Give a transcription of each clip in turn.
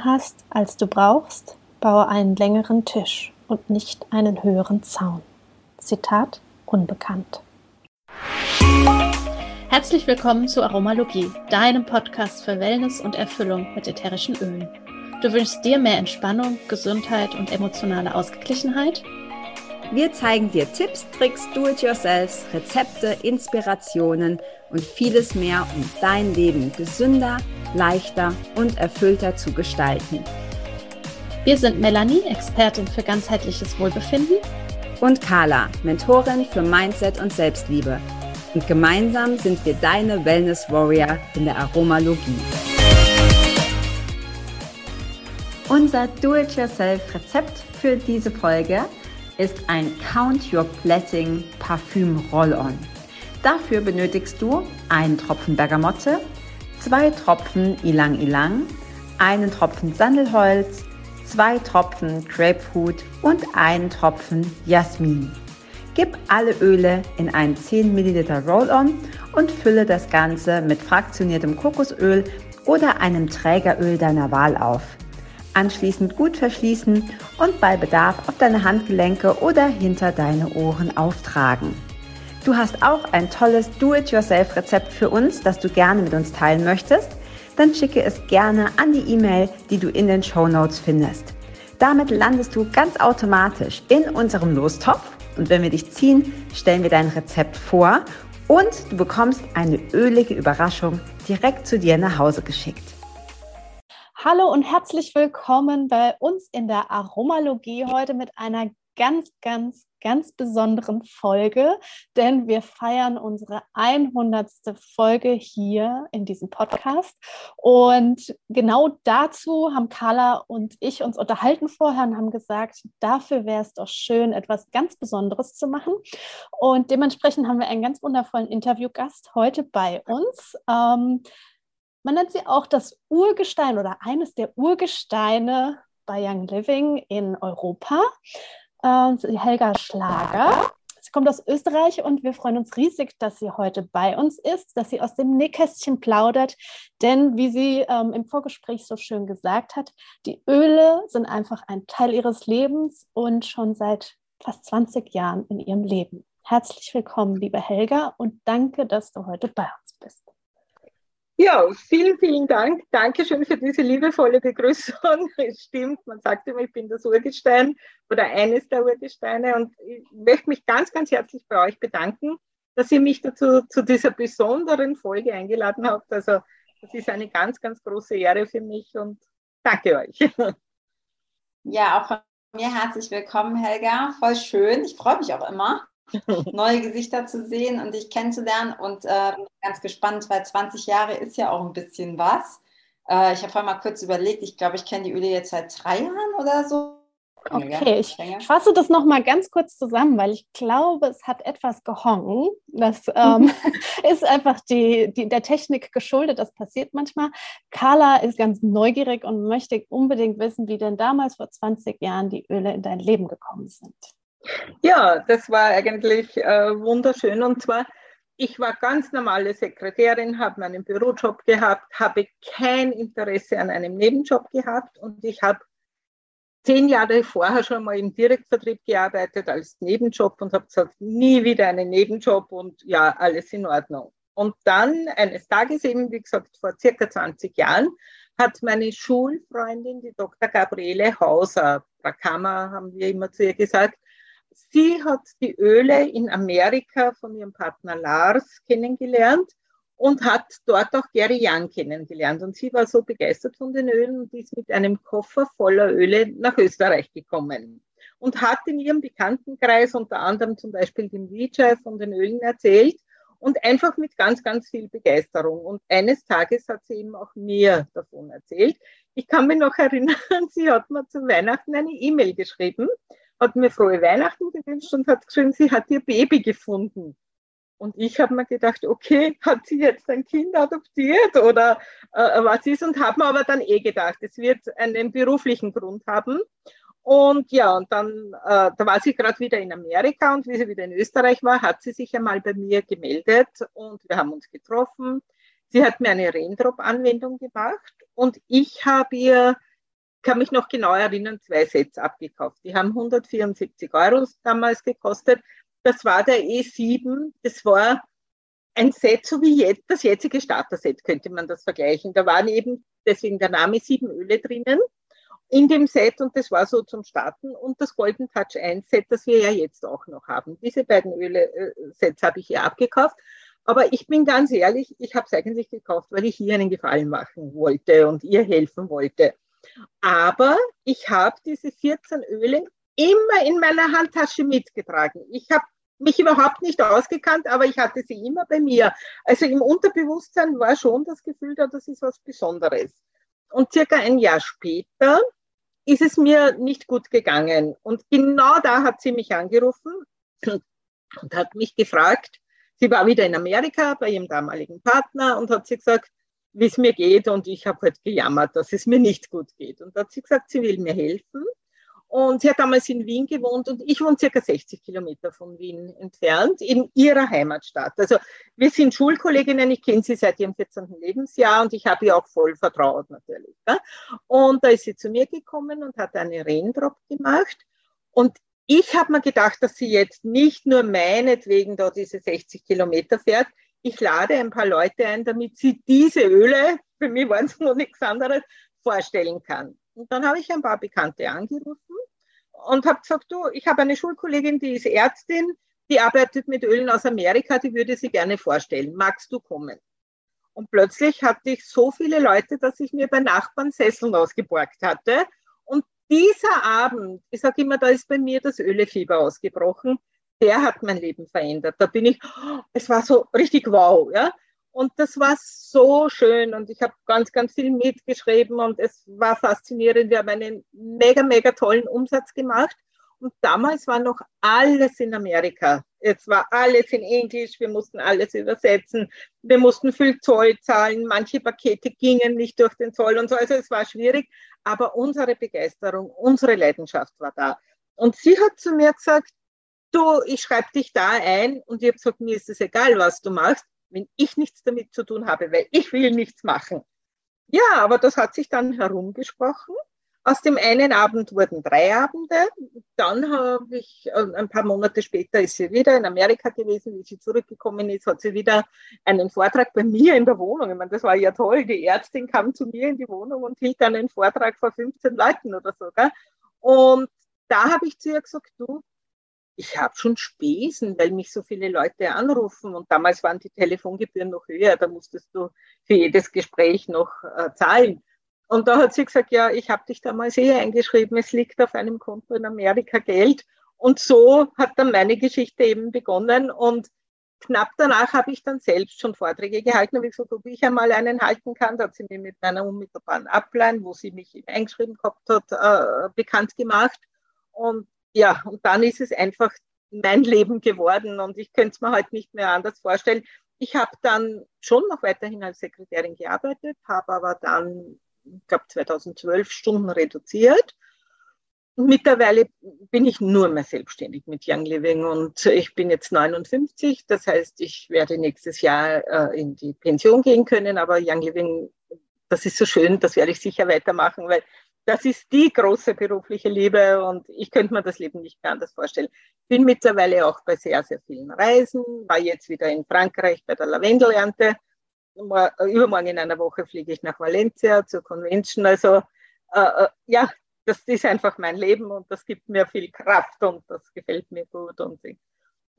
hast, als du brauchst, baue einen längeren Tisch und nicht einen höheren Zaun. Zitat unbekannt. Herzlich willkommen zu Aromalogie, deinem Podcast für Wellness und Erfüllung mit ätherischen Ölen. Du wünschst dir mehr Entspannung, Gesundheit und emotionale Ausgeglichenheit? Wir zeigen dir Tipps, Tricks, Do-it-yourselfs, Rezepte, Inspirationen und vieles mehr, um dein Leben gesünder, leichter und erfüllter zu gestalten. Wir sind Melanie, Expertin für ganzheitliches Wohlbefinden. Und Carla, Mentorin für Mindset und Selbstliebe. Und gemeinsam sind wir deine Wellness Warrior in der Aromalogie. Unser Do-it-yourself-Rezept für diese Folge ist ein Count Your Blessing Parfüm Roll-On. Dafür benötigst du einen Tropfen Bergamotte, zwei Tropfen Ilang Ilang, einen Tropfen Sandelholz, zwei Tropfen Grapefruit und einen Tropfen Jasmin. Gib alle Öle in einen 10 ml Roll-On und fülle das Ganze mit fraktioniertem Kokosöl oder einem Trägeröl deiner Wahl auf. Anschließend gut verschließen und bei Bedarf auf deine Handgelenke oder hinter deine Ohren auftragen. Du hast auch ein tolles Do-it-yourself-Rezept für uns, das du gerne mit uns teilen möchtest? Dann schicke es gerne an die E-Mail, die du in den Show Notes findest. Damit landest du ganz automatisch in unserem Lostopf und wenn wir dich ziehen, stellen wir dein Rezept vor und du bekommst eine ölige Überraschung direkt zu dir nach Hause geschickt. Hallo und herzlich willkommen bei uns in der Aromalogie heute mit einer ganz, ganz, ganz besonderen Folge, denn wir feiern unsere 100. Folge hier in diesem Podcast. Und genau dazu haben Carla und ich uns unterhalten vorher und haben gesagt, dafür wäre es doch schön, etwas ganz Besonderes zu machen. Und dementsprechend haben wir einen ganz wundervollen Interviewgast heute bei uns. Ähm, man nennt sie auch das Urgestein oder eines der Urgesteine bei Young Living in Europa. Äh, Helga Schlager. Sie kommt aus Österreich und wir freuen uns riesig, dass sie heute bei uns ist, dass sie aus dem Nähkästchen plaudert. Denn wie sie ähm, im Vorgespräch so schön gesagt hat, die Öle sind einfach ein Teil ihres Lebens und schon seit fast 20 Jahren in ihrem Leben. Herzlich willkommen, liebe Helga, und danke, dass du heute bei uns bist. Ja, vielen, vielen Dank. Dankeschön für diese liebevolle Begrüßung. Es stimmt, man sagt immer, ich bin das Urgestein oder eines der Urgesteine und ich möchte mich ganz, ganz herzlich bei euch bedanken, dass ihr mich dazu zu dieser besonderen Folge eingeladen habt. Also das ist eine ganz, ganz große Ehre für mich und danke euch. Ja, auch von mir herzlich willkommen, Helga. Voll schön. Ich freue mich auch immer. neue Gesichter zu sehen und dich kennenzulernen. Und äh, bin ganz gespannt, weil 20 Jahre ist ja auch ein bisschen was. Äh, ich habe vorhin mal kurz überlegt, ich glaube, ich kenne die Öle jetzt seit drei Jahren oder so. Okay, ich fasse das nochmal ganz kurz zusammen, weil ich glaube, es hat etwas gehongen. Das ähm, ist einfach die, die, der Technik geschuldet, das passiert manchmal. Carla ist ganz neugierig und möchte unbedingt wissen, wie denn damals vor 20 Jahren die Öle in dein Leben gekommen sind. Ja, das war eigentlich äh, wunderschön. Und zwar, ich war ganz normale Sekretärin, habe meinen Bürojob gehabt, habe kein Interesse an einem Nebenjob gehabt und ich habe zehn Jahre vorher schon mal im Direktvertrieb gearbeitet als Nebenjob und habe gesagt, nie wieder einen Nebenjob und ja, alles in Ordnung. Und dann eines Tages eben, wie gesagt, vor circa 20 Jahren, hat meine Schulfreundin, die Dr. Gabriele Hauser, Brakama haben wir immer zu ihr gesagt, sie hat die Öle in Amerika von ihrem Partner Lars kennengelernt und hat dort auch Gary Young kennengelernt. Und sie war so begeistert von den Ölen und ist mit einem Koffer voller Öle nach Österreich gekommen und hat in ihrem Bekanntenkreis unter anderem zum Beispiel dem Vijay von den Ölen erzählt und einfach mit ganz, ganz viel Begeisterung. Und eines Tages hat sie eben auch mir davon erzählt. Ich kann mich noch erinnern, sie hat mir zu Weihnachten eine E-Mail geschrieben hat mir frohe Weihnachten gewünscht und hat geschrieben, sie hat ihr Baby gefunden. Und ich habe mir gedacht, okay, hat sie jetzt ein Kind adoptiert oder äh, was ist? Und habe mir aber dann eh gedacht, es wird einen beruflichen Grund haben. Und ja, und dann, äh, da war sie gerade wieder in Amerika und wie sie wieder in Österreich war, hat sie sich einmal bei mir gemeldet und wir haben uns getroffen. Sie hat mir eine Raindrop-Anwendung gemacht und ich habe ihr kann mich noch genau erinnern, zwei Sets abgekauft. Die haben 174 Euro damals gekostet. Das war der E7. Das war ein Set, so wie jetzt, das jetzige Starter-Set, könnte man das vergleichen. Da waren eben, deswegen der Name, sieben Öle drinnen in dem Set und das war so zum Starten und das Golden Touch 1 Set, das wir ja jetzt auch noch haben. Diese beiden Öle-Sets habe ich ja abgekauft. Aber ich bin ganz ehrlich, ich habe es eigentlich gekauft, weil ich hier einen Gefallen machen wollte und ihr helfen wollte. Aber ich habe diese 14 Öle immer in meiner Handtasche mitgetragen. Ich habe mich überhaupt nicht ausgekannt, aber ich hatte sie immer bei mir. Also im Unterbewusstsein war schon das Gefühl da, das ist was Besonderes. Und circa ein Jahr später ist es mir nicht gut gegangen. Und genau da hat sie mich angerufen und hat mich gefragt, sie war wieder in Amerika bei ihrem damaligen Partner und hat sie gesagt, wie es mir geht. Und ich habe halt gejammert, dass es mir nicht gut geht. Und da hat sie gesagt, sie will mir helfen. Und sie hat damals in Wien gewohnt und ich wohne circa 60 Kilometer von Wien entfernt, in ihrer Heimatstadt. Also wir sind Schulkolleginnen, ich kenne sie seit ihrem 14. Lebensjahr und ich habe ihr auch voll vertraut natürlich. Ja. Und da ist sie zu mir gekommen und hat eine Raindrop gemacht. Und ich habe mir gedacht, dass sie jetzt nicht nur meinetwegen da diese 60 Kilometer fährt. Ich lade ein paar Leute ein, damit sie diese Öle, für mich waren es nur nichts anderes, vorstellen kann. Und dann habe ich ein paar Bekannte angerufen und habe gesagt, du, ich habe eine Schulkollegin, die ist Ärztin, die arbeitet mit Ölen aus Amerika, die würde sie gerne vorstellen. Magst du kommen? Und plötzlich hatte ich so viele Leute, dass ich mir bei Nachbarn Sesseln ausgeborgt hatte. Und dieser Abend, ich sage immer, da ist bei mir das Ölefieber ausgebrochen, der hat mein Leben verändert. Da bin ich, es war so richtig wow, ja. Und das war so schön und ich habe ganz, ganz viel mitgeschrieben und es war faszinierend. Wir haben einen mega, mega tollen Umsatz gemacht. Und damals war noch alles in Amerika. Es war alles in Englisch, wir mussten alles übersetzen, wir mussten viel Zoll zahlen, manche Pakete gingen nicht durch den Zoll und so. Also es war schwierig, aber unsere Begeisterung, unsere Leidenschaft war da. Und sie hat zu mir gesagt, du, ich schreibe dich da ein und ich habe gesagt, mir ist es egal, was du machst wenn ich nichts damit zu tun habe, weil ich will nichts machen. Ja, aber das hat sich dann herumgesprochen. Aus dem einen Abend wurden drei Abende. Dann habe ich, äh, ein paar Monate später ist sie wieder in Amerika gewesen. Wie sie zurückgekommen ist, hat sie wieder einen Vortrag bei mir in der Wohnung. Ich meine, das war ja toll. Die Ärztin kam zu mir in die Wohnung und hielt dann einen Vortrag vor 15 Leuten oder so. Gell? Und da habe ich zu ihr gesagt, du, ich habe schon Spesen, weil mich so viele Leute anrufen und damals waren die Telefongebühren noch höher, da musstest du für jedes Gespräch noch äh, zahlen. Und da hat sie gesagt, ja, ich habe dich damals eh eingeschrieben, es liegt auf einem Konto in Amerika Geld. Und so hat dann meine Geschichte eben begonnen und knapp danach habe ich dann selbst schon Vorträge gehalten, habe ich gesagt, ob ich einmal einen halten kann. Da hat sie mir mit meiner unmittelbaren Ablein, wo sie mich eingeschrieben gehabt hat, äh, bekannt gemacht. Und ja, und dann ist es einfach mein Leben geworden und ich könnte es mir heute nicht mehr anders vorstellen. Ich habe dann schon noch weiterhin als Sekretärin gearbeitet, habe aber dann, ich glaube, 2012 Stunden reduziert. Mittlerweile bin ich nur mehr selbstständig mit Young Living und ich bin jetzt 59. Das heißt, ich werde nächstes Jahr äh, in die Pension gehen können, aber Young Living, das ist so schön, das werde ich sicher weitermachen, weil das ist die große berufliche Liebe und ich könnte mir das Leben nicht mehr anders vorstellen. Bin mittlerweile auch bei sehr, sehr vielen Reisen, war jetzt wieder in Frankreich bei der Lavendelernte. Übermorgen in einer Woche fliege ich nach Valencia zur Convention. Also äh, äh, ja, das ist einfach mein Leben und das gibt mir viel Kraft und das gefällt mir gut. Und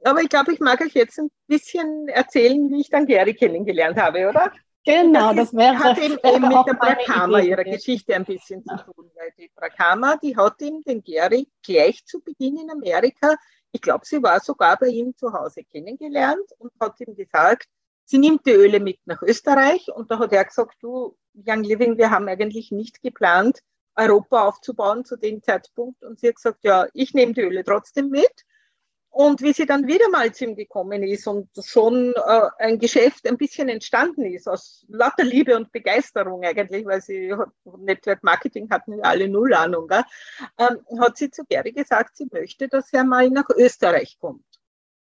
aber ich glaube, ich mag euch jetzt ein bisschen erzählen, wie ich dann Gary kennengelernt habe, oder? Genau, das, wäre. Hat eben, eben mit der Brakama, ihrer Geschichte ein bisschen zu tun, weil die Brakama, die hat ihm den Gary gleich zu Beginn in Amerika, ich glaube, sie war sogar bei ihm zu Hause kennengelernt und hat ihm gesagt, sie nimmt die Öle mit nach Österreich. Und da hat er gesagt, du, Young Living, wir haben eigentlich nicht geplant, Europa aufzubauen zu dem Zeitpunkt. Und sie hat gesagt, ja, ich nehme die Öle trotzdem mit und wie sie dann wieder mal zu ihm gekommen ist und schon äh, ein Geschäft ein bisschen entstanden ist, aus lauter Liebe und Begeisterung eigentlich, weil sie Network Marketing hatten wir alle null Ahnung, ähm, hat sie zu Gary gesagt, sie möchte, dass er mal nach Österreich kommt.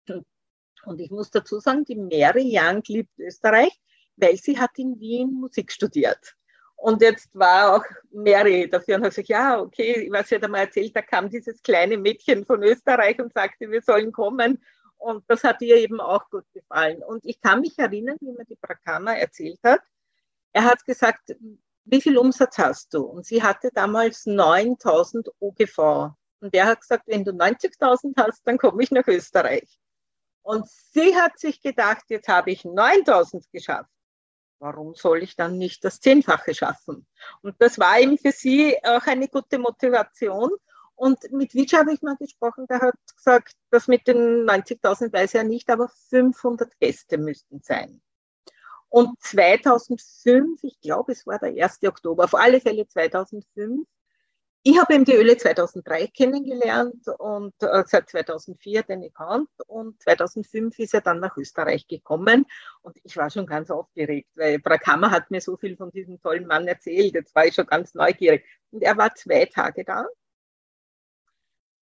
Und ich muss dazu sagen, die Mary Young liebt Österreich, weil sie hat in Wien Musik studiert. Und jetzt war auch Mary dafür und hat gesagt, ja, okay, was sie hat einmal erzählt, da kam dieses kleine Mädchen von Österreich und sagte, wir sollen kommen. Und das hat ihr eben auch gut gefallen. Und ich kann mich erinnern, wie mir die Prakama erzählt hat. Er hat gesagt, wie viel Umsatz hast du? Und sie hatte damals 9000 OGV. Und der hat gesagt, wenn du 90.000 hast, dann komme ich nach Österreich. Und sie hat sich gedacht, jetzt habe ich 9000 geschafft. Warum soll ich dann nicht das Zehnfache schaffen? Und das war eben für sie auch eine gute Motivation. Und mit Witsch habe ich mal gesprochen, der hat gesagt, das mit den 90.000 weiß er nicht, aber 500 Gäste müssten sein. Und 2005, ich glaube, es war der 1. Oktober, auf alle Fälle 2005, ich habe eben die Öle 2003 kennengelernt und äh, seit 2004 den Account und 2005 ist er dann nach Österreich gekommen. Und ich war schon ganz aufgeregt, weil Brakama hat mir so viel von diesem tollen Mann erzählt, jetzt war ich schon ganz neugierig. Und er war zwei Tage da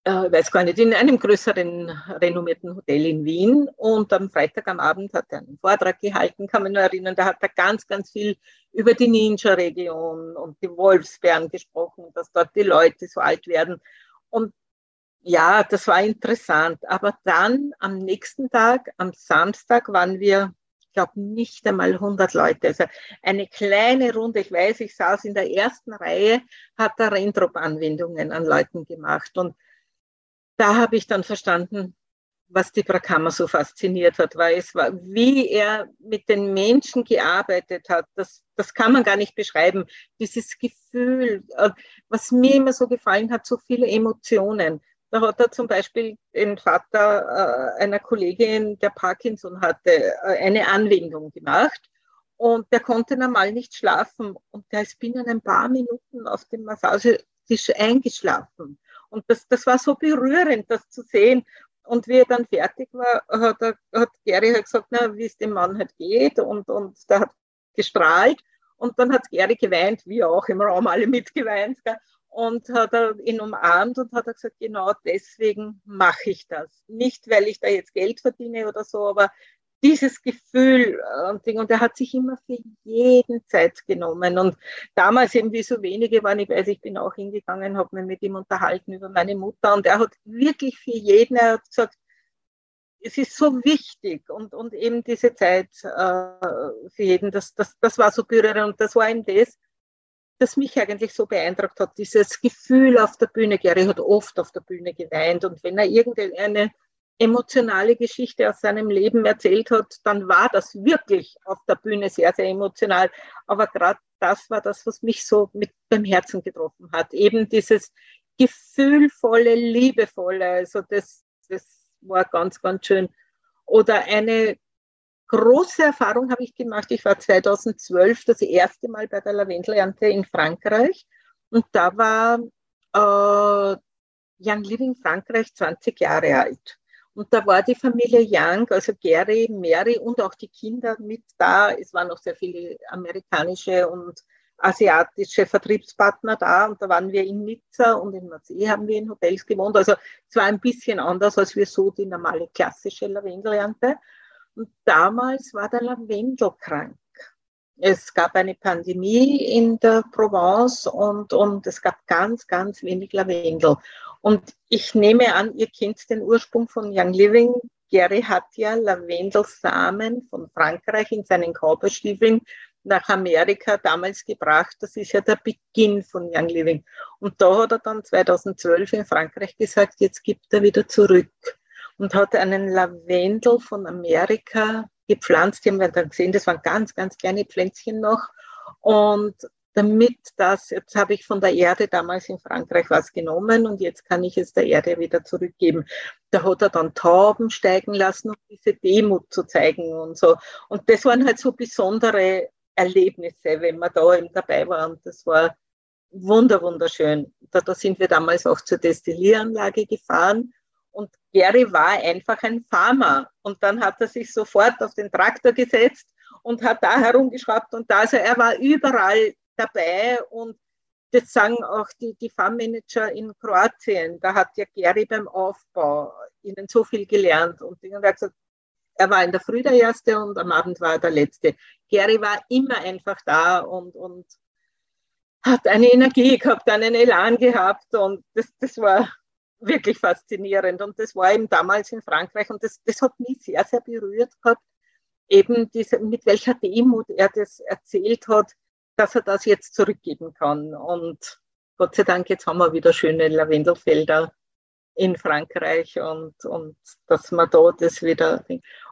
äh, weiß gar nicht, in einem größeren renommierten Hotel in Wien. Und am Freitag am Abend hat er einen Vortrag gehalten, kann man nur erinnern, da hat er ganz, ganz viel über die Ninja-Region und die Wolfsbären gesprochen, dass dort die Leute so alt werden. Und ja, das war interessant. Aber dann am nächsten Tag, am Samstag, waren wir, ich glaube, nicht einmal 100 Leute. Also eine kleine Runde. Ich weiß, ich saß in der ersten Reihe, hat er Raindrop-Anwendungen an Leuten gemacht. Und da habe ich dann verstanden, was die Brakama so fasziniert hat, weil es war, wie er mit den Menschen gearbeitet hat, das, das kann man gar nicht beschreiben. Dieses Gefühl, äh, was mir immer so gefallen hat, so viele Emotionen. Da hat er zum Beispiel den Vater äh, einer Kollegin, der Parkinson hatte, äh, eine Anwendung gemacht und der konnte normal nicht schlafen und der ist binnen ein paar Minuten auf dem Massagetisch eingeschlafen. Und das, das war so berührend, das zu sehen. Und wie er dann fertig war, hat, er, hat Gary halt gesagt, na, wie es dem Mann halt geht. Und, und der hat gestrahlt. Und dann hat Gary geweint, wie auch im Raum alle mitgeweint. Gell? Und hat er ihn umarmt und hat er gesagt, genau deswegen mache ich das. Nicht, weil ich da jetzt Geld verdiene oder so, aber dieses Gefühl äh, und Ding. Und er hat sich immer für jeden Zeit genommen. Und damals eben, wie so wenige waren, ich weiß, ich bin auch hingegangen, habe mich mit ihm unterhalten über meine Mutter. Und er hat wirklich für jeden, er hat gesagt, es ist so wichtig und, und eben diese Zeit äh, für jeden, das, das, das war so berührend. Und das war eben das, das mich eigentlich so beeindruckt hat, dieses Gefühl auf der Bühne. Gary hat oft auf der Bühne geweint und wenn er irgendeine emotionale Geschichte aus seinem Leben erzählt hat, dann war das wirklich auf der Bühne sehr, sehr emotional. Aber gerade das war das, was mich so mit beim Herzen getroffen hat. Eben dieses gefühlvolle, liebevolle, also das, das war ganz, ganz schön. Oder eine große Erfahrung habe ich gemacht. Ich war 2012 das erste Mal bei der Lavendelernte in Frankreich und da war äh, Young Living Frankreich 20 Jahre alt. Und da war die Familie Young, also Gary, Mary und auch die Kinder mit da. Es waren noch sehr viele amerikanische und asiatische Vertriebspartner da und da waren wir in Nizza und in Marseille haben wir in Hotels gewohnt. Also es war ein bisschen anders als wir so die normale klassische Lavendelernte. Und damals war der Lavendel krank. Es gab eine Pandemie in der Provence und, und es gab ganz, ganz wenig Lavendel. Und ich nehme an, ihr kennt den Ursprung von Young Living. Gary hat ja Lavendelsamen von Frankreich in seinen Kauberstiefeln nach Amerika damals gebracht. Das ist ja der Beginn von Young Living. Und da hat er dann 2012 in Frankreich gesagt, jetzt gibt er wieder zurück und hat einen Lavendel von Amerika gepflanzt. Die haben wir dann gesehen, das waren ganz, ganz kleine Pflänzchen noch. Und damit das, jetzt habe ich von der Erde damals in Frankreich was genommen und jetzt kann ich es der Erde wieder zurückgeben. Da hat er dann Tauben steigen lassen, um diese Demut zu zeigen und so. Und das waren halt so besondere Erlebnisse, wenn man da eben dabei war. Und das war wunder, wunderschön. Da, da sind wir damals auch zur Destillieranlage gefahren. Und Gary war einfach ein Farmer. Und dann hat er sich sofort auf den Traktor gesetzt und hat da herumgeschraubt und da. Also er war überall dabei und das sagen auch die, die Farmmanager in Kroatien. Da hat ja Gary beim Aufbau ihnen so viel gelernt und er gesagt, er war in der Früh der Erste und am Abend war er der Letzte. Gary war immer einfach da und, und hat eine Energie gehabt, einen Elan gehabt und das, das war wirklich faszinierend. Und das war eben damals in Frankreich und das, das hat mich sehr, sehr berührt gehabt, eben diese, mit welcher Demut er das erzählt hat, dass er das jetzt zurückgeben kann. Und Gott sei Dank, jetzt haben wir wieder schöne Lavendelfelder in Frankreich und, und dass man da das wieder.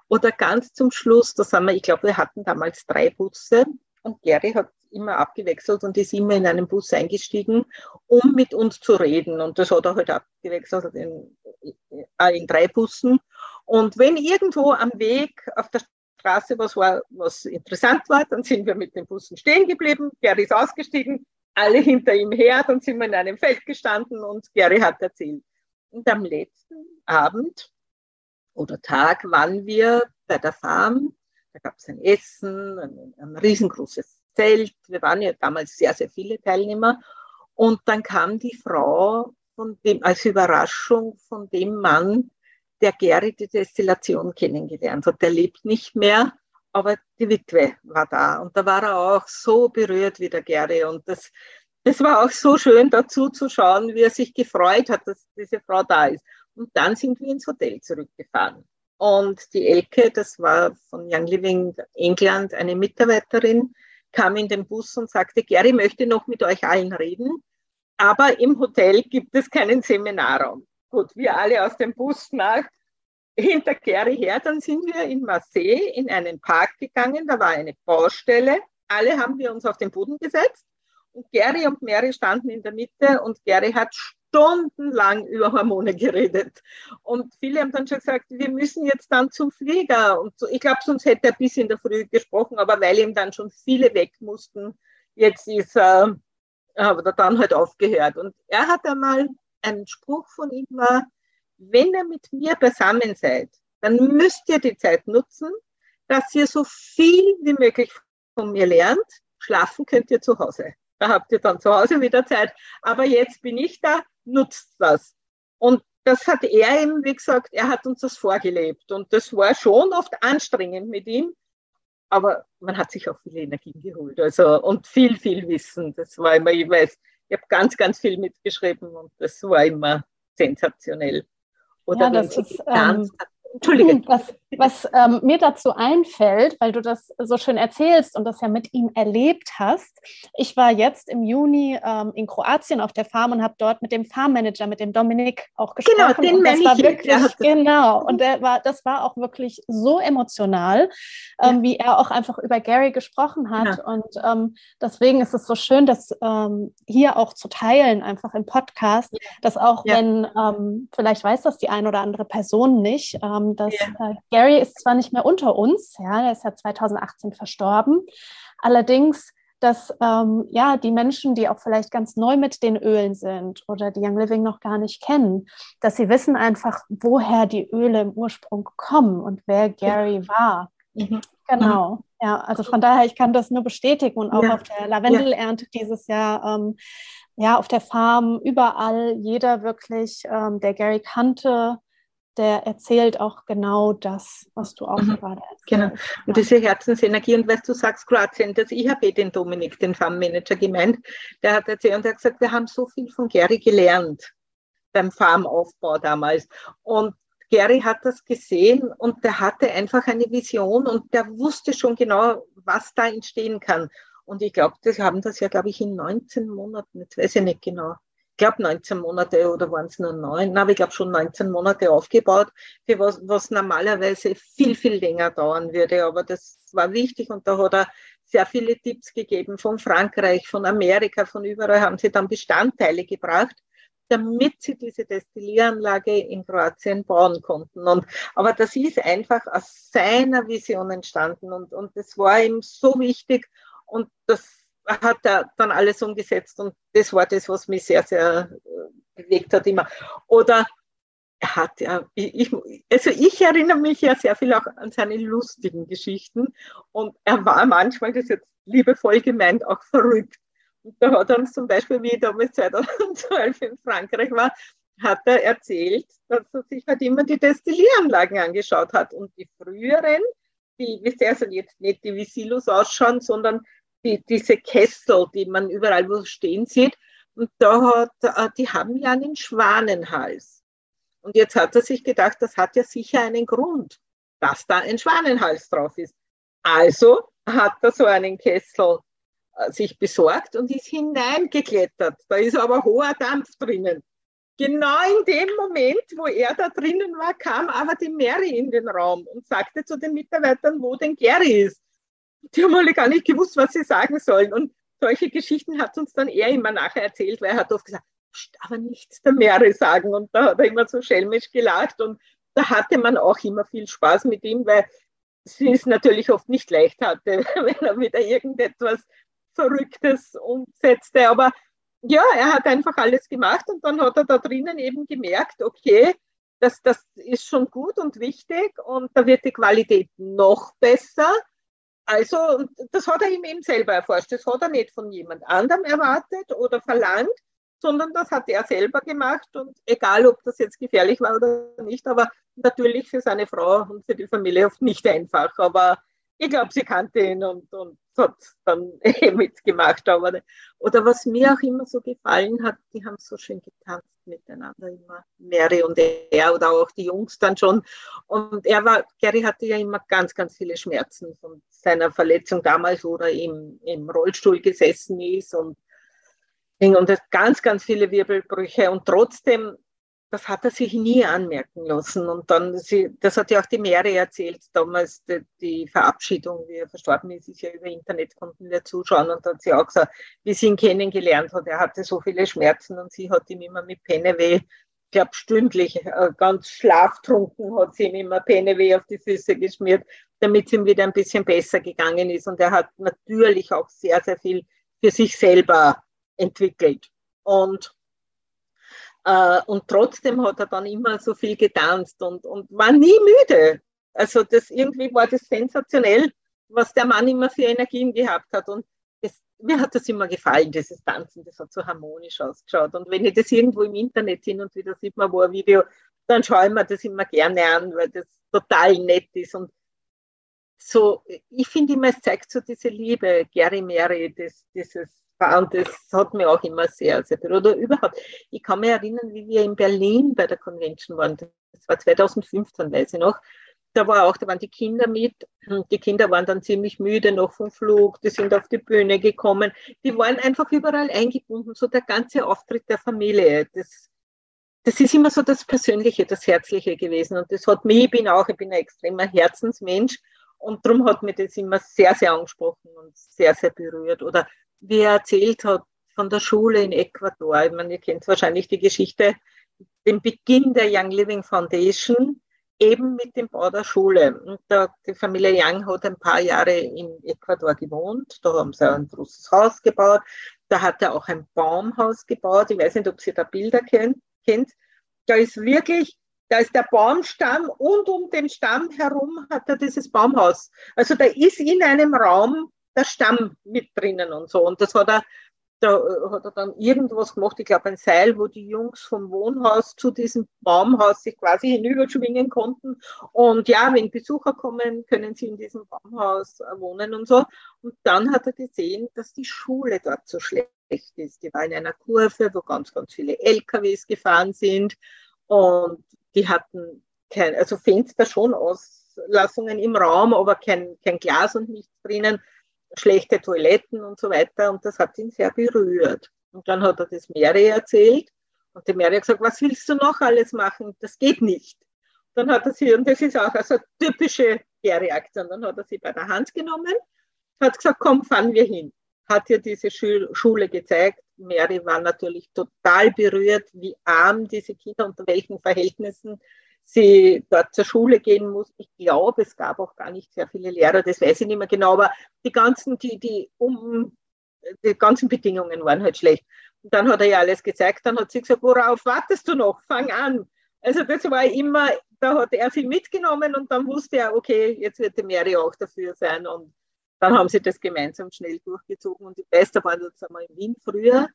Oder ganz zum Schluss, da sind wir, ich glaube, wir hatten damals drei Busse und Gary hat immer abgewechselt und ist immer in einen Bus eingestiegen, um mit uns zu reden. Und das hat er halt abgewechselt in, in drei Bussen. Und wenn irgendwo am Weg auf der Straße was war, was interessant war, dann sind wir mit den Bussen stehen geblieben. Gary ist ausgestiegen, alle hinter ihm her, dann sind wir in einem Feld gestanden und Gary hat erzählt. Und am letzten Abend oder Tag waren wir bei der Farm. Da gab es ein Essen, ein, ein riesengroßes Zelt. Wir waren ja damals sehr, sehr viele Teilnehmer. Und dann kam die Frau von dem, als Überraschung von dem Mann, der Gary die Destillation kennengelernt hat. Der lebt nicht mehr, aber die Witwe war da. Und da war er auch so berührt wie der Gary. Und das, das war auch so schön dazu zu schauen, wie er sich gefreut hat, dass diese Frau da ist. Und dann sind wir ins Hotel zurückgefahren. Und die Elke, das war von Young Living England eine Mitarbeiterin, kam in den Bus und sagte, Gary möchte noch mit euch allen reden, aber im Hotel gibt es keinen Seminarraum. Gut, wir alle aus dem Bus nach hinter Gary her, dann sind wir in Marseille in einen Park gegangen, da war eine Baustelle, alle haben wir uns auf den Boden gesetzt und Gary und Mary standen in der Mitte und Gary hat stundenlang über Hormone geredet. Und viele haben dann schon gesagt, wir müssen jetzt dann zum Flieger. Und so, ich glaube, sonst hätte er bis in der Früh gesprochen, aber weil ihm dann schon viele weg mussten, jetzt ist er, hat er dann halt aufgehört. Und er hat einmal einen Spruch von ihm war, wenn ihr mit mir beisammen seid, dann müsst ihr die Zeit nutzen, dass ihr so viel wie möglich von mir lernt. Schlafen könnt ihr zu Hause. Da habt ihr dann zu Hause wieder Zeit. Aber jetzt bin ich da, nutzt das. Und das hat er eben, wie gesagt, er hat uns das vorgelebt. Und das war schon oft anstrengend mit ihm. Aber man hat sich auch viele Energien geholt. Also, und viel, viel Wissen. Das war immer, weiß, ich habe ganz, ganz viel mitgeschrieben und das war immer sensationell. Oder ja, das ist, ganz, ähm, Entschuldige. Was, was ähm, mir dazu einfällt, weil du das so schön erzählst und das ja mit ihm erlebt hast. Ich war jetzt im Juni ähm, in Kroatien auf der Farm und habe dort mit dem Farmmanager, mit dem Dominik auch genau, gesprochen. Genau, den und das war wirklich, ja. genau. Und der war, das war auch wirklich so emotional, ähm, ja. wie er auch einfach über Gary gesprochen hat. Ja. Und ähm, deswegen ist es so schön, das ähm, hier auch zu teilen, einfach im Podcast, dass auch wenn, ähm, vielleicht weiß das die eine oder andere Person nicht, dass äh, Gary ist zwar nicht mehr unter uns, ja, er ist ja 2018 verstorben, allerdings dass ähm, ja die Menschen, die auch vielleicht ganz neu mit den Ölen sind oder die Young Living noch gar nicht kennen, dass sie wissen einfach, woher die Öle im Ursprung kommen und wer Gary ja. war. Mhm. Genau. Mhm. Ja, also von daher, ich kann das nur bestätigen und auch ja. auf der Lavendelernte ja. dieses Jahr, ähm, ja, auf der Farm, überall, jeder wirklich, ähm, der Gary kannte, der erzählt auch genau das, was du auch mhm. gerade erzählst. Genau. Und diese Herzensenergie, und was du sagst, Kroatien, das, ich habe eh den Dominik, den Farmmanager, gemeint, der hat erzählt und er hat gesagt, wir haben so viel von Gary gelernt beim Farmaufbau damals. Und Gary hat das gesehen und der hatte einfach eine Vision und der wusste schon genau, was da entstehen kann. Und ich glaube, das haben das ja, glaube ich, in 19 Monaten, jetzt weiß ich nicht genau, glaube 19 Monate oder waren es nur neun, aber ich glaube schon 19 Monate aufgebaut, für was, was normalerweise viel, viel länger dauern würde. Aber das war wichtig und da hat er sehr viele Tipps gegeben von Frankreich, von Amerika, von überall haben sie dann Bestandteile gebracht, damit sie diese Destillieranlage in Kroatien bauen konnten. Und, aber das ist einfach aus seiner Vision entstanden und, und das war ihm so wichtig und das hat er dann alles umgesetzt und das war das, was mich sehr, sehr äh, bewegt hat immer. Oder er hat ja, ich, also ich erinnere mich ja sehr viel auch an seine lustigen Geschichten und er war manchmal, das ist jetzt liebevoll gemeint, auch verrückt. Und da hat er uns zum Beispiel, wie ich damals 2012 in Frankreich war, hat er erzählt, dass er sich halt immer die Destillieranlagen angeschaut hat und die früheren, die, wie sehr also jetzt nicht die wie Silos ausschauen, sondern die, diese Kessel, die man überall wo stehen sieht. Und da hat, äh, die haben ja einen Schwanenhals. Und jetzt hat er sich gedacht, das hat ja sicher einen Grund, dass da ein Schwanenhals drauf ist. Also hat er so einen Kessel äh, sich besorgt und ist hineingeklettert. Da ist aber hoher Dampf drinnen. Genau in dem Moment, wo er da drinnen war, kam aber die Mary in den Raum und sagte zu den Mitarbeitern, wo denn Gary ist. Die haben alle gar nicht gewusst, was sie sagen sollen. Und solche Geschichten hat uns dann er immer nachher erzählt, weil er hat oft gesagt, aber nichts der Mary sagen. Und da hat er immer so schelmisch gelacht. Und da hatte man auch immer viel Spaß mit ihm, weil sie es natürlich oft nicht leicht hatte, wenn er wieder irgendetwas Verrücktes umsetzte. Aber ja, er hat einfach alles gemacht und dann hat er da drinnen eben gemerkt, okay, das, das ist schon gut und wichtig und da wird die Qualität noch besser. Also, das hat er ihm eben selber erforscht. Das hat er nicht von jemand anderem erwartet oder verlangt, sondern das hat er selber gemacht und egal, ob das jetzt gefährlich war oder nicht, aber natürlich für seine Frau und für die Familie oft nicht einfach. Aber ich glaube, sie kannte ihn und, und hat dann eh mitgemacht. Aber, oder was mir auch immer so gefallen hat, die haben so schön getanzt miteinander, immer Mary und er oder auch die Jungs dann schon. Und er war, Gary hatte ja immer ganz, ganz viele Schmerzen von seiner Verletzung damals oder im, im Rollstuhl gesessen ist und, und ganz, ganz viele Wirbelbrüche. Und trotzdem das hat er sich nie anmerken lassen. Und dann, sie, das hat ja auch die Mary erzählt, damals die, die, Verabschiedung, wie er verstorben ist, ist ja über Internet, konnten wir zuschauen. Und da hat sie auch gesagt, wie sie ihn kennengelernt hat, er hatte so viele Schmerzen und sie hat ihm immer mit Penneweh, ich glaube stündlich, äh, ganz schlaftrunken, hat sie ihm immer Penneweh auf die Füße geschmiert, damit es ihm wieder ein bisschen besser gegangen ist. Und er hat natürlich auch sehr, sehr viel für sich selber entwickelt. Und äh, und trotzdem hat er dann immer so viel getanzt und, und war nie müde. Also das irgendwie war das sensationell, was der Mann immer für Energien gehabt hat. Und das, mir hat das immer gefallen, dieses Tanzen, das hat so harmonisch ausgeschaut. Und wenn ich das irgendwo im Internet hin und wieder sieht man wo ein Video, dann schaue ich mir das immer gerne an, weil das total nett ist. Und so, ich finde immer, es zeigt so diese Liebe, Gary Mary, das, dieses und das hat mir auch immer sehr, sehr berührt. Oder überhaupt, ich kann mich erinnern, wie wir in Berlin bei der Convention waren. Das war 2015, weiß ich noch. Da war auch, da waren die Kinder mit. Die Kinder waren dann ziemlich müde noch vom Flug. Die sind auf die Bühne gekommen. Die waren einfach überall eingebunden. So der ganze Auftritt der Familie. Das, das ist immer so das Persönliche, das Herzliche gewesen. Und das hat mich, ich bin auch, ich bin ein extremer Herzensmensch. Und darum hat mich das immer sehr, sehr angesprochen und sehr, sehr berührt. Oder wie er erzählt hat von der Schule in Ecuador. Ich meine, ihr kennt wahrscheinlich die Geschichte, den Beginn der Young Living Foundation, eben mit dem Bau der Schule. Und da, die Familie Young hat ein paar Jahre in Ecuador gewohnt. Da haben sie ein großes Haus gebaut. Da hat er auch ein Baumhaus gebaut. Ich weiß nicht, ob Sie da Bilder kennt. Da ist wirklich, da ist der Baumstamm und um den Stamm herum hat er dieses Baumhaus. Also da ist in einem Raum der Stamm mit drinnen und so. Und das hat er, da hat er dann irgendwas gemacht, ich glaube ein Seil, wo die Jungs vom Wohnhaus zu diesem Baumhaus sich quasi hinüberschwingen konnten. Und ja, wenn Besucher kommen, können sie in diesem Baumhaus äh, wohnen und so. Und dann hat er gesehen, dass die Schule dort so schlecht ist. Die war in einer Kurve, wo ganz, ganz viele LKWs gefahren sind. Und die hatten kein, also Fenster schon Auslassungen im Raum, aber kein, kein Glas und nichts drinnen schlechte Toiletten und so weiter. Und das hat ihn sehr berührt. Und dann hat er das Mary erzählt. Und die Mary hat gesagt, was willst du noch alles machen? Das geht nicht. Dann hat er sie, und das ist auch also typische Reaktion, dann hat er sie bei der Hand genommen, hat gesagt, komm, fahren wir hin. Hat ihr diese Schule gezeigt. Mary war natürlich total berührt, wie arm diese Kinder, unter welchen Verhältnissen sie dort zur Schule gehen muss. Ich glaube, es gab auch gar nicht sehr viele Lehrer, das weiß ich nicht mehr genau, aber die ganzen, die, die, um, die ganzen Bedingungen waren halt schlecht. Und dann hat er ja alles gezeigt, dann hat sie gesagt, worauf wartest du noch? Fang an. Also das war immer, da hat er sie mitgenommen und dann wusste er, okay, jetzt wird die Mary auch dafür sein und dann haben sie das gemeinsam schnell durchgezogen und weiß, da waren jetzt einmal in Wien früher,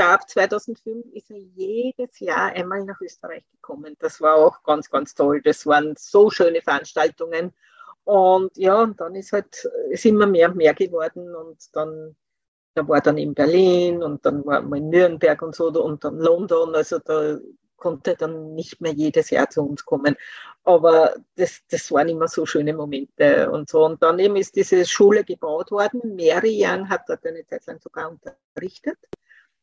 da ab 2005 ist er jedes Jahr einmal nach Österreich gekommen. Das war auch ganz, ganz toll. Das waren so schöne Veranstaltungen. Und ja, und dann ist halt, ist immer mehr und mehr geworden und dann, da war dann in Berlin und dann war man in Nürnberg und so und dann London, also da konnte dann nicht mehr jedes Jahr zu uns kommen. Aber das, das waren immer so schöne Momente und so. Und dann eben ist diese Schule gebaut worden. Mary Young hat dort eine Zeit lang sogar unterrichtet.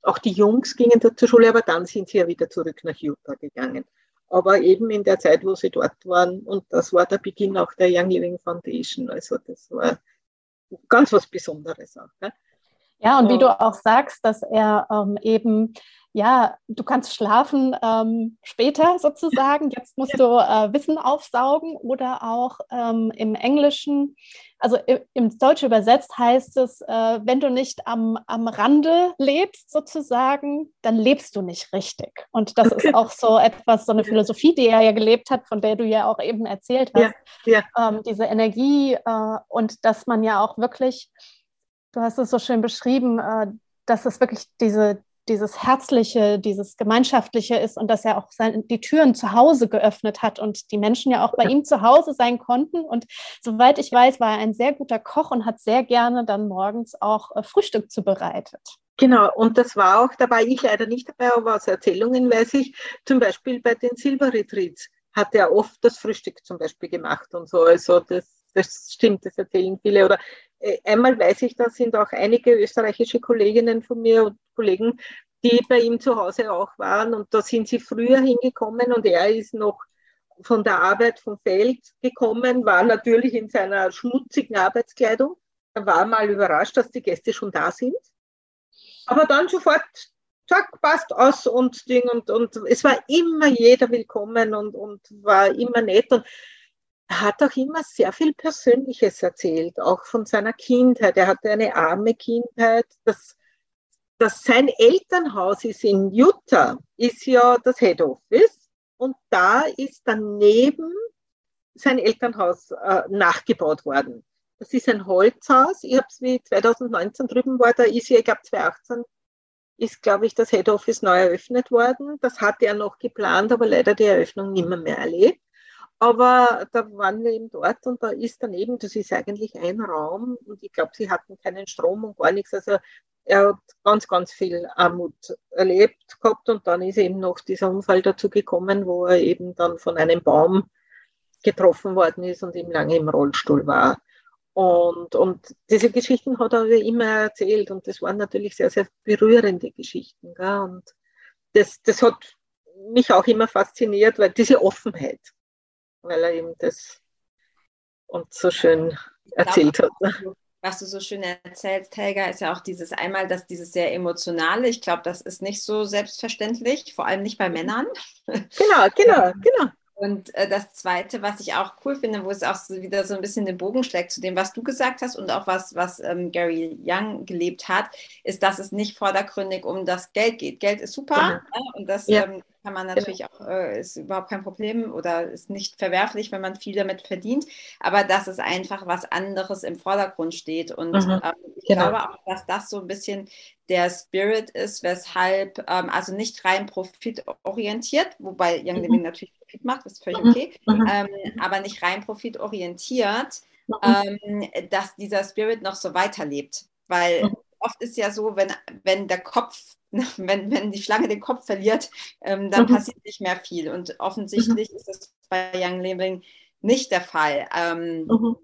Auch die Jungs gingen dort zur Schule, aber dann sind sie ja wieder zurück nach Utah gegangen. Aber eben in der Zeit, wo sie dort waren, und das war der Beginn auch der Young Living Foundation. Also das war ganz was Besonderes auch. Ne? Ja, und wie du auch sagst, dass er ähm, eben ja, du kannst schlafen ähm, später sozusagen. Jetzt musst du äh, Wissen aufsaugen oder auch ähm, im Englischen, also im, im Deutsch übersetzt heißt es, äh, wenn du nicht am, am Rande lebst sozusagen, dann lebst du nicht richtig. Und das ist auch so etwas, so eine Philosophie, die er ja gelebt hat, von der du ja auch eben erzählt hast. Ja, ja. Ähm, diese Energie äh, und dass man ja auch wirklich, du hast es so schön beschrieben, äh, dass es wirklich diese, dieses Herzliche, dieses Gemeinschaftliche ist und dass er auch seine, die Türen zu Hause geöffnet hat und die Menschen ja auch bei ihm zu Hause sein konnten. Und soweit ich weiß, war er ein sehr guter Koch und hat sehr gerne dann morgens auch äh, Frühstück zubereitet. Genau, und das war auch, da war ich leider nicht dabei, aber aus Erzählungen weiß ich, zum Beispiel bei den Silber Retreats hat er oft das Frühstück zum Beispiel gemacht und so. Also das, das stimmt, das erzählen viele. Oder einmal weiß ich, da sind auch einige österreichische Kolleginnen von mir und Kollegen, die bei ihm zu Hause auch waren. Und da sind sie früher hingekommen und er ist noch von der Arbeit vom Feld gekommen, war natürlich in seiner schmutzigen Arbeitskleidung. Er war mal überrascht, dass die Gäste schon da sind. Aber dann sofort, zack, passt aus und Ding und, und es war immer jeder willkommen und, und war immer nett. Und er hat auch immer sehr viel Persönliches erzählt, auch von seiner Kindheit. Er hatte eine arme Kindheit. Das, das sein Elternhaus ist in Utah, ist ja das Head Office. Und da ist daneben sein Elternhaus äh, nachgebaut worden. Das ist ein Holzhaus. Ich habe es wie 2019 drüben war, da ist ja, ich glaube 2018 ist, glaube ich, das Head Office neu eröffnet worden. Das hatte er noch geplant, aber leider die Eröffnung nicht mehr, mehr erlebt. Aber da waren wir eben dort und da ist daneben, das ist eigentlich ein Raum und ich glaube, sie hatten keinen Strom und gar nichts. Also er hat ganz, ganz viel Armut erlebt gehabt und dann ist eben noch dieser Unfall dazu gekommen, wo er eben dann von einem Baum getroffen worden ist und eben lange im Rollstuhl war. Und, und diese Geschichten hat er immer erzählt und das waren natürlich sehr, sehr berührende Geschichten. Gell? Und das, das hat mich auch immer fasziniert, weil diese Offenheit weil er eben das uns so schön erzählt hat. Was du so schön erzählst, Helga, ist ja auch dieses einmal, dass dieses sehr emotionale, ich glaube, das ist nicht so selbstverständlich, vor allem nicht bei Männern. Genau, genau, genau. Und äh, das Zweite, was ich auch cool finde, wo es auch so wieder so ein bisschen den Bogen schlägt zu dem, was du gesagt hast und auch was, was ähm, Gary Young gelebt hat, ist, dass es nicht vordergründig um das Geld geht. Geld ist super. Genau. ne? und das ja. ähm, kann man natürlich genau. auch, äh, ist überhaupt kein Problem oder ist nicht verwerflich, wenn man viel damit verdient, aber dass es einfach was anderes im Vordergrund steht. Und mhm. ähm, ich genau. glaube auch, dass das so ein bisschen der Spirit ist, weshalb, ähm, also nicht rein profitorientiert, wobei Young Living mhm. natürlich Profit macht, ist völlig mhm. okay, mhm. ähm, aber nicht rein profitorientiert, mhm. ähm, dass dieser Spirit noch so weiterlebt. Weil mhm. Oft ist ja so, wenn, wenn der Kopf wenn, wenn die Schlange den Kopf verliert, ähm, dann mhm. passiert nicht mehr viel. Und offensichtlich mhm. ist das bei Young Living nicht der Fall. Ähm, mhm.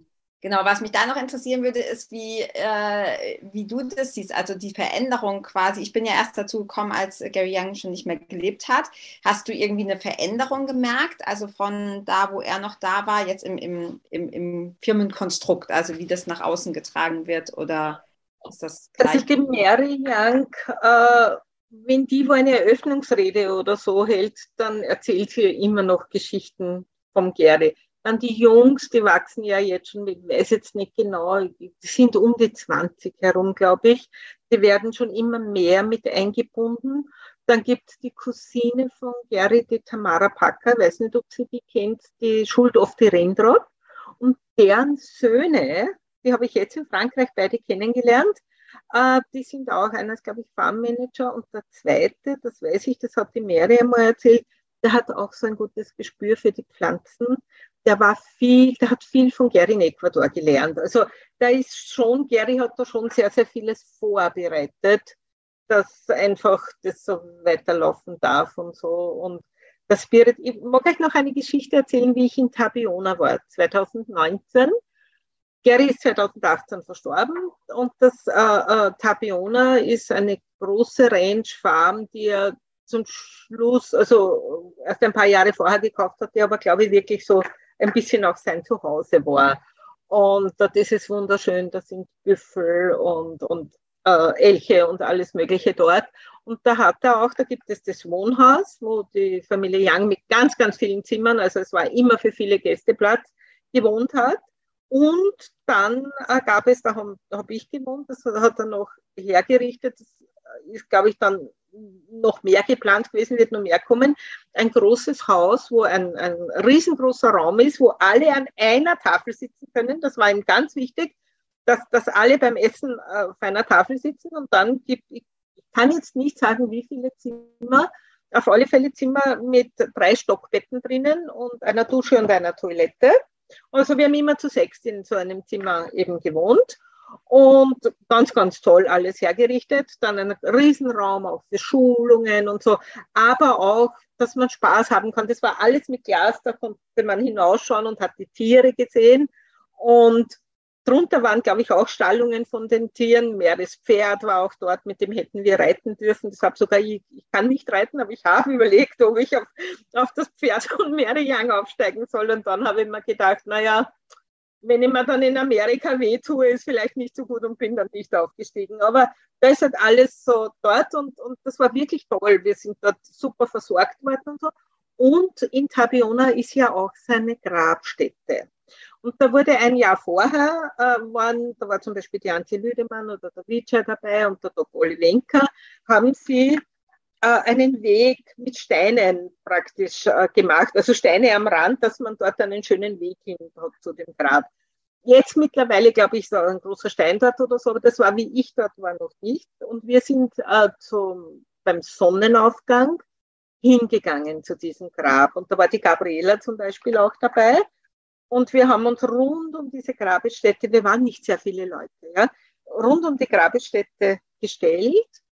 Genau, was mich da noch interessieren würde, ist, wie, äh, wie du das siehst, also die Veränderung quasi. Ich bin ja erst dazu gekommen, als Gary Young schon nicht mehr gelebt hat. Hast du irgendwie eine Veränderung gemerkt, also von da, wo er noch da war, jetzt im, im, im, im Firmenkonstrukt, also wie das nach außen getragen wird oder ist das gleich? Also die Mary Young, äh, wenn die wo eine Eröffnungsrede oder so hält, dann erzählt sie immer noch Geschichten vom Gary. Dann die Jungs, die wachsen ja jetzt schon, ich weiß jetzt nicht genau, die sind um die 20 herum, glaube ich. Die werden schon immer mehr mit eingebunden. Dann gibt es die Cousine von Gary, die Tamara Packer, weiß nicht, ob sie die kennt, die Schuld auf die Renndraht. Und deren Söhne, die habe ich jetzt in Frankreich beide kennengelernt. Äh, die sind auch, einer ist, glaube ich, Farmmanager und der zweite, das weiß ich, das hat die Mary einmal erzählt, der hat auch so ein gutes Gespür für die Pflanzen. der war viel, der hat viel von Gary in Ecuador gelernt. Also da ist schon, Gary hat da schon sehr, sehr vieles vorbereitet, dass einfach das so weiterlaufen darf und so. Und das Spirit, ich mag euch noch eine Geschichte erzählen, wie ich in Tabiona war, 2019. Gary ist 2018 verstorben und das äh, äh, Tabiona ist eine große Ranch-Farm, die er zum Schluss, also erst ein paar Jahre vorher gekauft hat, die aber, glaube ich, wirklich so ein bisschen auch sein Zuhause war. Und das ist wunderschön, da sind Büffel und, und äh, Elche und alles Mögliche dort. Und da hat er auch, da gibt es das Wohnhaus, wo die Familie Young mit ganz, ganz vielen Zimmern, also es war immer für viele Gäste Platz, gewohnt hat. Und dann äh, gab es, da habe hab ich gewohnt, das hat er noch hergerichtet, das ist, glaube ich, dann noch mehr geplant gewesen, wird noch mehr kommen. Ein großes Haus, wo ein, ein riesengroßer Raum ist, wo alle an einer Tafel sitzen können. Das war ihm ganz wichtig, dass, dass alle beim Essen äh, auf einer Tafel sitzen. Und dann gibt, ich kann jetzt nicht sagen, wie viele Zimmer, auf alle Fälle Zimmer mit drei Stockbetten drinnen und einer Dusche und einer Toilette. Also wir haben immer zu sechs in so einem Zimmer eben gewohnt. Und ganz, ganz toll alles hergerichtet. Dann ein Riesenraum auch für Schulungen und so. Aber auch, dass man Spaß haben kann. Das war alles mit Glas, da konnte man hinausschauen und hat die Tiere gesehen. Und drunter waren, glaube ich, auch Stallungen von den Tieren. Meerespferd war auch dort, mit dem hätten wir reiten dürfen. Deshalb sogar ich, ich kann nicht reiten, aber ich habe überlegt, ob ich auf, auf das Pferd von Meerejang aufsteigen soll. Und dann habe ich mir gedacht, naja, wenn ich mir dann in Amerika weh tue, ist vielleicht nicht so gut und bin dann nicht aufgestiegen. Aber da ist halt alles so dort und, und das war wirklich toll. Wir sind dort super versorgt worden und so. Und in Tabiona ist ja auch seine Grabstätte. Und da wurde ein Jahr vorher, äh, waren, da war zum Beispiel die Antje Lüdemann oder der Vijay dabei und der Dr. Olivenka, haben sie äh, einen Weg mit Steinen praktisch äh, gemacht, also Steine am Rand, dass man dort einen schönen Weg hin hat zu dem Grab. Jetzt mittlerweile, glaube ich, ist ein großer Stein dort oder so, aber das war, wie ich dort war, noch nicht. Und wir sind äh, zum, beim Sonnenaufgang hingegangen zu diesem Grab. Und da war die Gabriela zum Beispiel auch dabei. Und wir haben uns rund um diese Grabesstätte, wir waren nicht sehr viele Leute, ja, rund um die Grabesstätte gestellt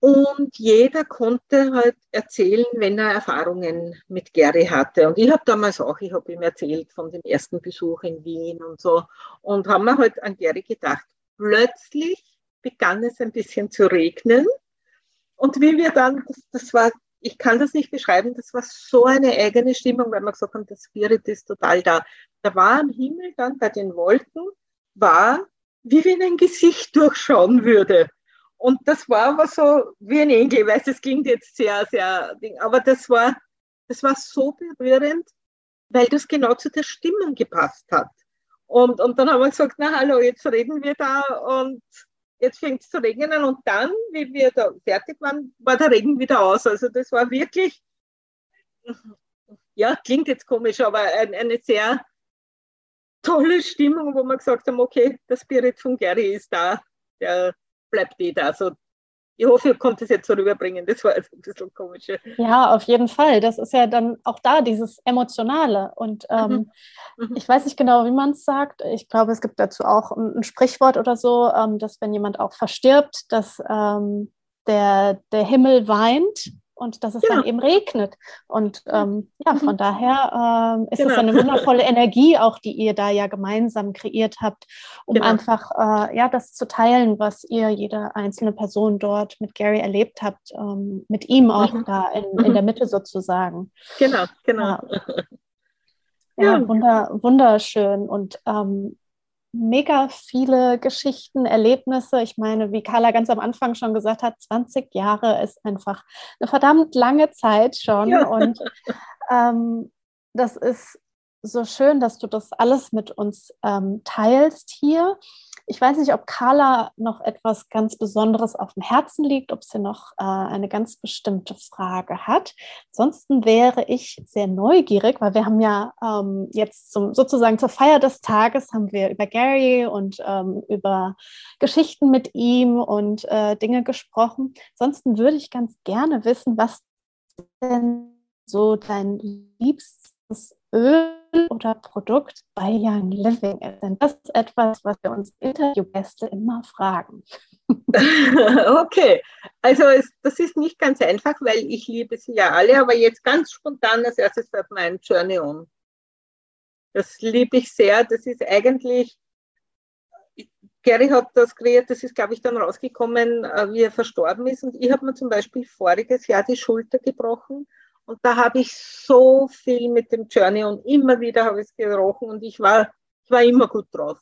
und jeder konnte halt erzählen, wenn er Erfahrungen mit Gary hatte. Und ich habe damals auch, ich habe ihm erzählt von dem ersten Besuch in Wien und so. Und haben wir halt an Gary gedacht. Plötzlich begann es ein bisschen zu regnen. Und wie wir dann, das, das war, ich kann das nicht beschreiben, das war so eine eigene Stimmung, weil wir gesagt haben, das Spirit ist total da. Da war am Himmel dann bei den Wolken, war, wie wenn ein Gesicht durchschauen würde. Und das war aber so wie ein Engel, weil das klingt jetzt sehr, sehr, aber das war, das war so berührend, weil das genau zu der Stimmung gepasst hat. Und, und dann haben wir gesagt, na hallo, jetzt reden wir da und jetzt fängt es zu regnen. Und dann, wie wir da fertig waren, war der Regen wieder aus. Also das war wirklich, ja, klingt jetzt komisch, aber ein, eine sehr tolle Stimmung, wo wir gesagt haben, okay, der Spirit von Gary ist da. Der, bleibt eh da. Also ich hoffe, ihr konntet es jetzt so rüberbringen. Das war jetzt ein bisschen komisch. Ja, auf jeden Fall. Das ist ja dann auch da dieses Emotionale. Und ähm, mhm. Mhm. ich weiß nicht genau, wie man es sagt. Ich glaube, es gibt dazu auch ein, ein Sprichwort oder so, ähm, dass wenn jemand auch verstirbt, dass ähm, der, der Himmel weint und dass es ja. dann eben regnet. Und ähm, ja, von mhm. daher ähm, ist genau. es eine wundervolle Energie, auch die ihr da ja gemeinsam kreiert habt, um genau. einfach äh, ja das zu teilen, was ihr jede einzelne Person dort mit Gary erlebt habt, ähm, mit ihm auch mhm. da in, in der Mitte sozusagen. Genau, genau. Ja. Ja, wunder, wunderschön. Und ähm, mega viele Geschichten, Erlebnisse. Ich meine, wie Carla ganz am Anfang schon gesagt hat, 20 Jahre ist einfach eine verdammt lange Zeit schon. Ja. Und ähm, das ist so schön, dass du das alles mit uns ähm, teilst hier. Ich weiß nicht, ob Carla noch etwas ganz Besonderes auf dem Herzen liegt, ob sie noch äh, eine ganz bestimmte Frage hat. Ansonsten wäre ich sehr neugierig, weil wir haben ja ähm, jetzt zum, sozusagen zur Feier des Tages haben wir über Gary und ähm, über Geschichten mit ihm und äh, Dinge gesprochen. Ansonsten würde ich ganz gerne wissen, was denn so dein liebstes Öl oder Produkt bei Young Living ist? Denn das ist etwas, was wir uns Interviewgäste immer fragen. okay, also es, das ist nicht ganz einfach, weil ich liebe sie ja alle, aber jetzt ganz spontan als erstes fällt mein Journey On. Das liebe ich sehr. Das ist eigentlich, Gary hat das kreiert, das ist, glaube ich, dann rausgekommen, äh, wie er verstorben ist. Und ich habe mir zum Beispiel voriges Jahr die Schulter gebrochen. Und da habe ich so viel mit dem Journey und immer wieder habe ich es gerochen und ich war, ich war immer gut drauf.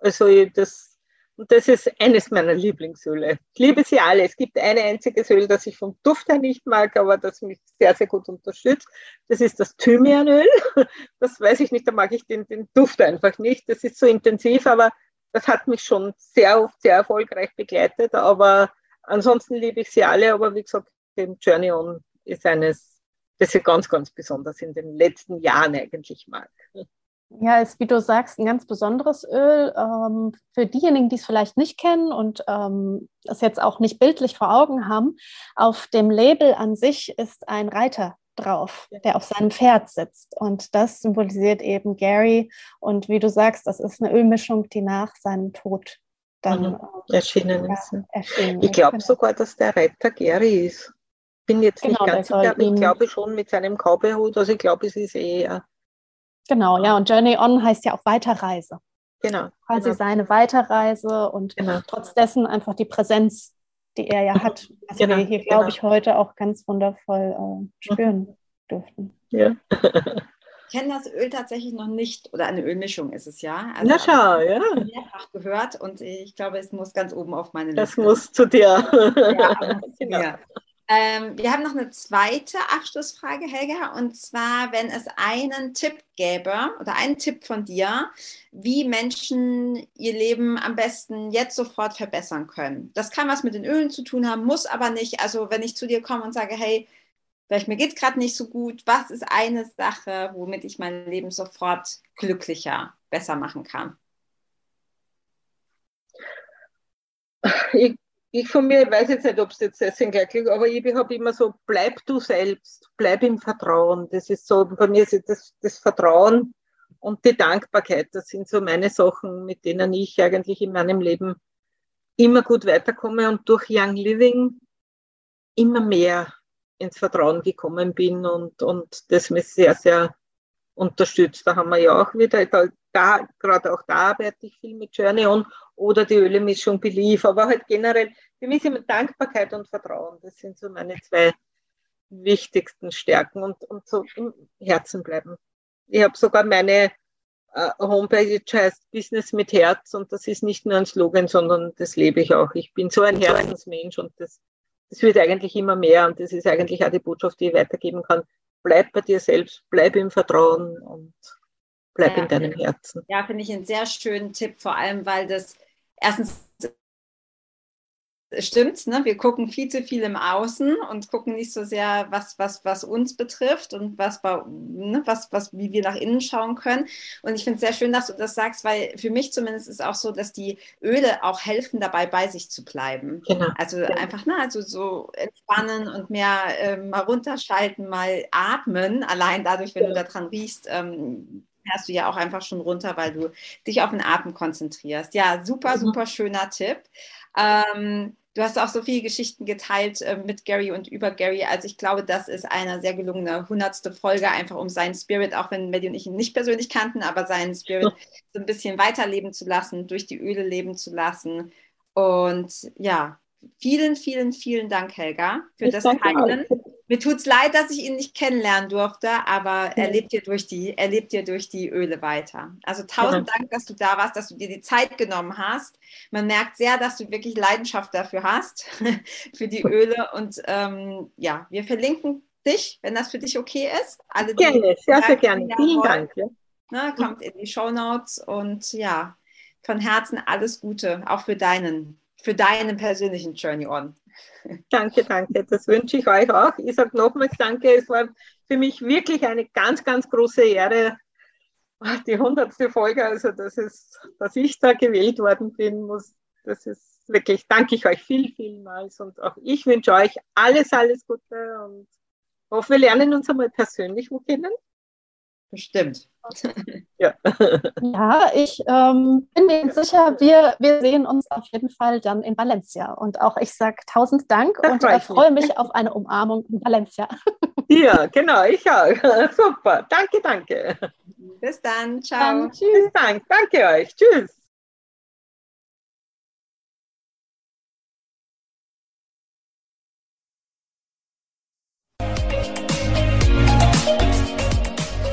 Also das, und das ist eines meiner Lieblingsöle. Ich liebe sie alle. Es gibt eine einzige Öl, das ich vom Duft her nicht mag, aber das mich sehr, sehr gut unterstützt. Das ist das Thymianöl. Das weiß ich nicht, da mag ich den, den Duft einfach nicht. Das ist so intensiv, aber das hat mich schon sehr oft sehr erfolgreich begleitet. Aber ansonsten liebe ich sie alle. Aber wie gesagt, den Journey On ist eines, das ich ganz, ganz besonders in den letzten Jahren eigentlich mag. Ja, ist, wie du sagst, ein ganz besonderes Öl. Ähm, für diejenigen, die es vielleicht nicht kennen und ähm, es jetzt auch nicht bildlich vor Augen haben, auf dem Label an sich ist ein Reiter drauf, der auf seinem Pferd sitzt. Und das symbolisiert eben Gary. Und wie du sagst, das ist eine Ölmischung, die nach seinem Tod dann mhm. Äh, erschienen ist. Erschienen ich glaube genau. sogar, dass der Reiter Gary ist. Bin jetzt genau, nicht ganz sicher, aber ich glaube schon mit seinem Cowboyhut. Also ich glaube, es ist eher Genau, ja, und Journey On heißt ja auch Weiterreise. Genau. Quasi genau. seine Weiterreise und genau. trotz dessen einfach die Präsenz, die er ja hat, was genau, wir hier, glaube genau. ich, heute auch ganz wundervoll äh, spüren mhm. dürften. Ja. Ich kenne das Öl tatsächlich noch nicht, oder eine Ölmischung ist es ja. Also, Na schau, ja. Mehrfach gehört und ich glaube, es muss ganz oben auf meine Liste. Das muss zu dir. Ja, genau. Ja. Ähm, wir haben noch eine zweite Abschlussfrage, Helga, und zwar, wenn es einen Tipp gäbe oder einen Tipp von dir, wie Menschen ihr Leben am besten jetzt sofort verbessern können. Das kann was mit den Ölen zu tun haben, muss aber nicht. Also wenn ich zu dir komme und sage, hey, vielleicht mir geht es gerade nicht so gut, was ist eine Sache, womit ich mein Leben sofort glücklicher, besser machen kann? Ich ich von mir, weiß jetzt nicht, ob es jetzt gleich ist, aber ich habe immer so, bleib du selbst, bleib im Vertrauen. Das ist so, bei mir ist das, das Vertrauen und die Dankbarkeit, das sind so meine Sachen, mit denen ich eigentlich in meinem Leben immer gut weiterkomme und durch Young Living immer mehr ins Vertrauen gekommen bin und, und das mich sehr, sehr unterstützt. Da haben wir ja auch wieder, da, da gerade auch da arbeite ich viel mit Journey On oder die Ölemischung Belief, aber halt generell, für mich immer Dankbarkeit und Vertrauen. Das sind so meine zwei wichtigsten Stärken und, und so im Herzen bleiben. Ich habe sogar meine äh, Homepage heißt Business mit Herz und das ist nicht nur ein Slogan, sondern das lebe ich auch. Ich bin so ein Herzensmensch und das, das wird eigentlich immer mehr und das ist eigentlich auch die Botschaft, die ich weitergeben kann. Bleib bei dir selbst, bleib im Vertrauen und bleib ja, in deinem Herzen. Ja, finde ich einen sehr schönen Tipp, vor allem weil das erstens stimmt, ne? wir gucken viel zu viel im Außen und gucken nicht so sehr, was, was, was uns betrifft und was, ne? was, was, wie wir nach innen schauen können. Und ich finde es sehr schön, dass du das sagst, weil für mich zumindest ist auch so, dass die Öle auch helfen dabei, bei sich zu bleiben. Genau. Also genau. einfach, ne? also so entspannen und mehr äh, mal runterschalten, mal atmen, allein dadurch, wenn ja. du daran riechst, ähm, fährst du ja auch einfach schon runter, weil du dich auf den Atem konzentrierst. Ja, super, mhm. super schöner Tipp. Ähm, du hast auch so viele Geschichten geteilt äh, mit Gary und über Gary. Also ich glaube, das ist eine sehr gelungene hundertste Folge, einfach um seinen Spirit, auch wenn Melly und ich ihn nicht persönlich kannten, aber seinen Spirit so ein bisschen weiterleben zu lassen, durch die Öle leben zu lassen. Und ja, vielen, vielen, vielen Dank, Helga, für ich das Teilen. Mir tut es leid, dass ich ihn nicht kennenlernen durfte, aber er lebt dir durch die, er lebt dir durch die Öle weiter. Also tausend ja. Dank, dass du da warst, dass du dir die Zeit genommen hast. Man merkt sehr, dass du wirklich Leidenschaft dafür hast, für die Öle. Und ähm, ja, wir verlinken dich, wenn das für dich okay ist. Alle, gerne, sehr, sehr gerne. Vielen wollen, Dank. Ne, kommt in die Show Notes und ja, von Herzen alles Gute, auch für deinen, für deinen persönlichen Journey On. Danke, danke. Das wünsche ich euch auch. Ich sage nochmals Danke. Es war für mich wirklich eine ganz, ganz große Ehre, die hundertste Folge, also dass, es, dass ich da gewählt worden bin, muss, das ist wirklich, danke ich euch viel, vielmals und auch ich wünsche euch alles, alles Gute und hoffe, wir lernen uns einmal persönlich kennen. Bestimmt. ja. ja, ich ähm, bin mir sicher, wir, wir sehen uns auf jeden Fall dann in Valencia. Und auch ich sage tausend Dank das und äh, freue mich auf eine Umarmung in Valencia. ja, genau, ich auch. Super. Danke, danke. Bis dann. Ciao. Dann, tschüss. Bis dann. Danke euch. Tschüss.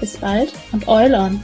Bis bald und Eulon!